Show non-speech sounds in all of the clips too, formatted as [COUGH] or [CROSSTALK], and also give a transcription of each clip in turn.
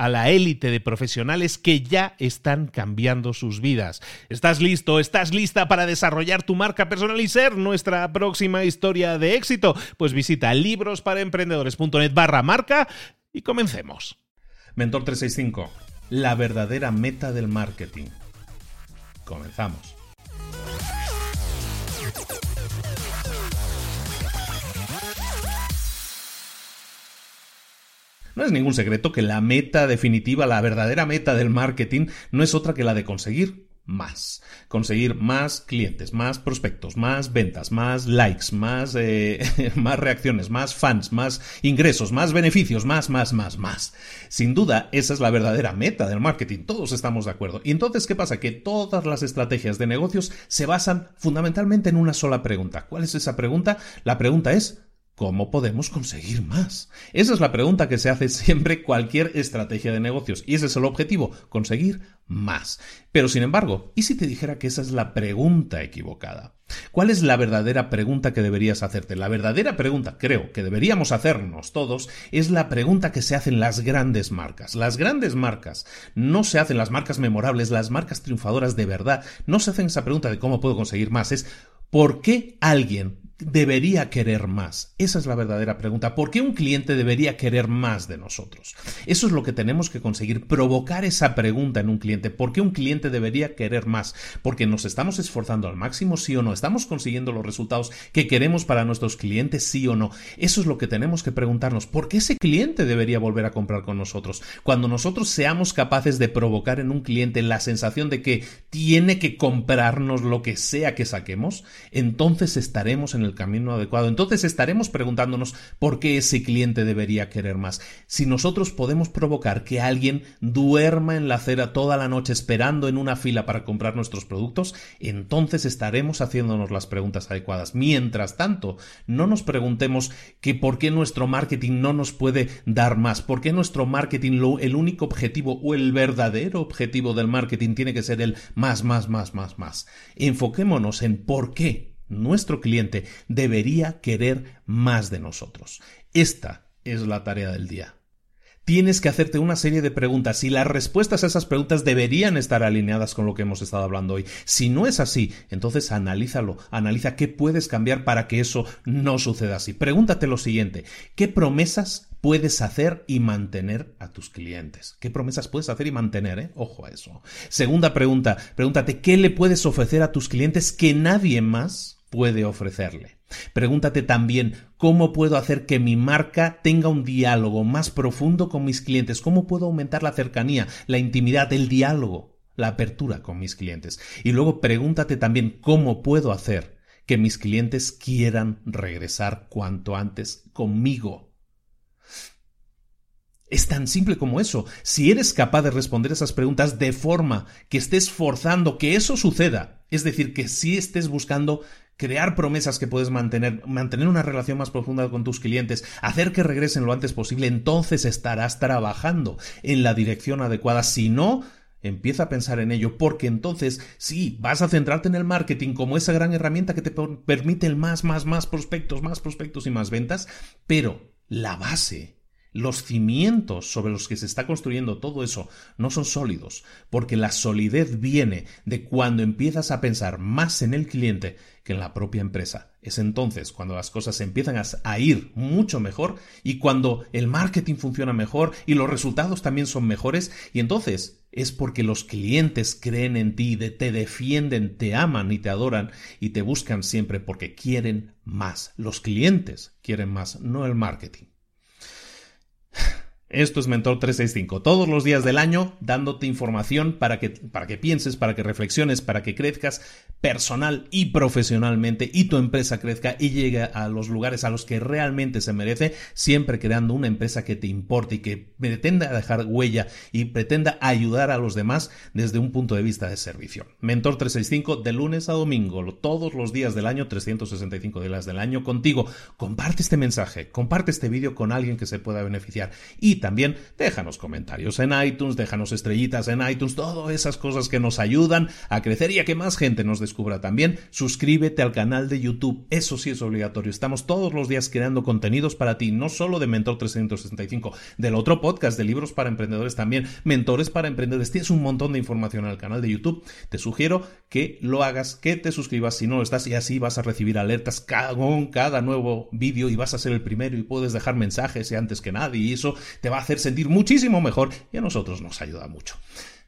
a la élite de profesionales que ya están cambiando sus vidas. ¿Estás listo? ¿Estás lista para desarrollar tu marca personal y ser nuestra próxima historia de éxito? Pues visita librosparaemprendedores.net barra marca y comencemos. Mentor 365, la verdadera meta del marketing. Comenzamos. No es ningún secreto que la meta definitiva, la verdadera meta del marketing, no es otra que la de conseguir más. Conseguir más clientes, más prospectos, más ventas, más likes, más, eh, [LAUGHS] más reacciones, más fans, más ingresos, más beneficios, más, más, más, más. Sin duda, esa es la verdadera meta del marketing. Todos estamos de acuerdo. Y entonces, ¿qué pasa? Que todas las estrategias de negocios se basan fundamentalmente en una sola pregunta. ¿Cuál es esa pregunta? La pregunta es ¿Cómo podemos conseguir más? Esa es la pregunta que se hace siempre cualquier estrategia de negocios y ese es el objetivo, conseguir más. Pero sin embargo, ¿y si te dijera que esa es la pregunta equivocada? ¿Cuál es la verdadera pregunta que deberías hacerte? La verdadera pregunta, creo, que deberíamos hacernos todos, es la pregunta que se hacen las grandes marcas. Las grandes marcas no se hacen las marcas memorables, las marcas triunfadoras de verdad, no se hacen esa pregunta de cómo puedo conseguir más, es ¿por qué alguien debería querer más? Esa es la verdadera pregunta. ¿Por qué un cliente debería querer más de nosotros? Eso es lo que tenemos que conseguir, provocar esa pregunta en un cliente. ¿Por qué un cliente debería querer más? Porque nos estamos esforzando al máximo, sí o no. ¿Estamos consiguiendo los resultados que queremos para nuestros clientes, sí o no? Eso es lo que tenemos que preguntarnos. ¿Por qué ese cliente debería volver a comprar con nosotros? Cuando nosotros seamos capaces de provocar en un cliente la sensación de que tiene que comprarnos lo que sea que saquemos, entonces estaremos en el camino adecuado. Entonces estaremos preguntándonos por qué ese cliente debería querer más. Si nosotros podemos provocar que alguien duerma en la acera toda la noche esperando en una fila para comprar nuestros productos, entonces estaremos haciéndonos las preguntas adecuadas. Mientras tanto, no nos preguntemos que por qué nuestro marketing no nos puede dar más, por qué nuestro marketing, el único objetivo o el verdadero objetivo del marketing tiene que ser el más, más, más, más, más. Enfoquémonos en por qué nuestro cliente debería querer más de nosotros. Esta es la tarea del día. Tienes que hacerte una serie de preguntas y las respuestas a esas preguntas deberían estar alineadas con lo que hemos estado hablando hoy. Si no es así, entonces analízalo, analiza qué puedes cambiar para que eso no suceda así. Pregúntate lo siguiente, ¿qué promesas puedes hacer y mantener a tus clientes? ¿Qué promesas puedes hacer y mantener? Eh? Ojo a eso. Segunda pregunta, pregúntate, ¿qué le puedes ofrecer a tus clientes que nadie más puede ofrecerle. Pregúntate también cómo puedo hacer que mi marca tenga un diálogo más profundo con mis clientes, cómo puedo aumentar la cercanía, la intimidad, el diálogo, la apertura con mis clientes. Y luego pregúntate también cómo puedo hacer que mis clientes quieran regresar cuanto antes conmigo. Es tan simple como eso. Si eres capaz de responder esas preguntas de forma que estés forzando que eso suceda, es decir, que si estés buscando crear promesas que puedes mantener, mantener una relación más profunda con tus clientes, hacer que regresen lo antes posible, entonces estarás trabajando en la dirección adecuada. Si no, Empieza a pensar en ello porque entonces sí, vas a centrarte en el marketing como esa gran herramienta que te permite el más, más, más prospectos, más prospectos y más ventas, pero la base los cimientos sobre los que se está construyendo todo eso no son sólidos, porque la solidez viene de cuando empiezas a pensar más en el cliente que en la propia empresa. Es entonces cuando las cosas empiezan a ir mucho mejor y cuando el marketing funciona mejor y los resultados también son mejores y entonces es porque los clientes creen en ti, te defienden, te aman y te adoran y te buscan siempre porque quieren más. Los clientes quieren más, no el marketing. Esto es Mentor 365, todos los días del año dándote información para que, para que pienses, para que reflexiones, para que crezcas personal y profesionalmente y tu empresa crezca y llegue a los lugares a los que realmente se merece, siempre creando una empresa que te importe y que pretenda dejar huella y pretenda ayudar a los demás desde un punto de vista de servicio. Mentor 365 de lunes a domingo, todos los días del año, 365 días del año contigo. Comparte este mensaje, comparte este vídeo con alguien que se pueda beneficiar y también déjanos comentarios en iTunes, déjanos estrellitas en iTunes, todas esas cosas que nos ayudan a crecer y a que más gente nos descubra también. Suscríbete al canal de YouTube, eso sí es obligatorio. Estamos todos los días creando contenidos para ti, no solo de Mentor 365, del otro podcast de libros para emprendedores también, mentores para emprendedores. Tienes un montón de información en el canal de YouTube. Te sugiero que lo hagas, que te suscribas si no lo estás y así vas a recibir alertas con cada nuevo vídeo y vas a ser el primero y puedes dejar mensajes y antes que nadie y eso te va a hacer sentir muchísimo mejor y a nosotros nos ayuda mucho.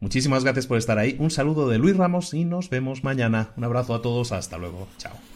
Muchísimas gracias por estar ahí. Un saludo de Luis Ramos y nos vemos mañana. Un abrazo a todos. Hasta luego. Chao.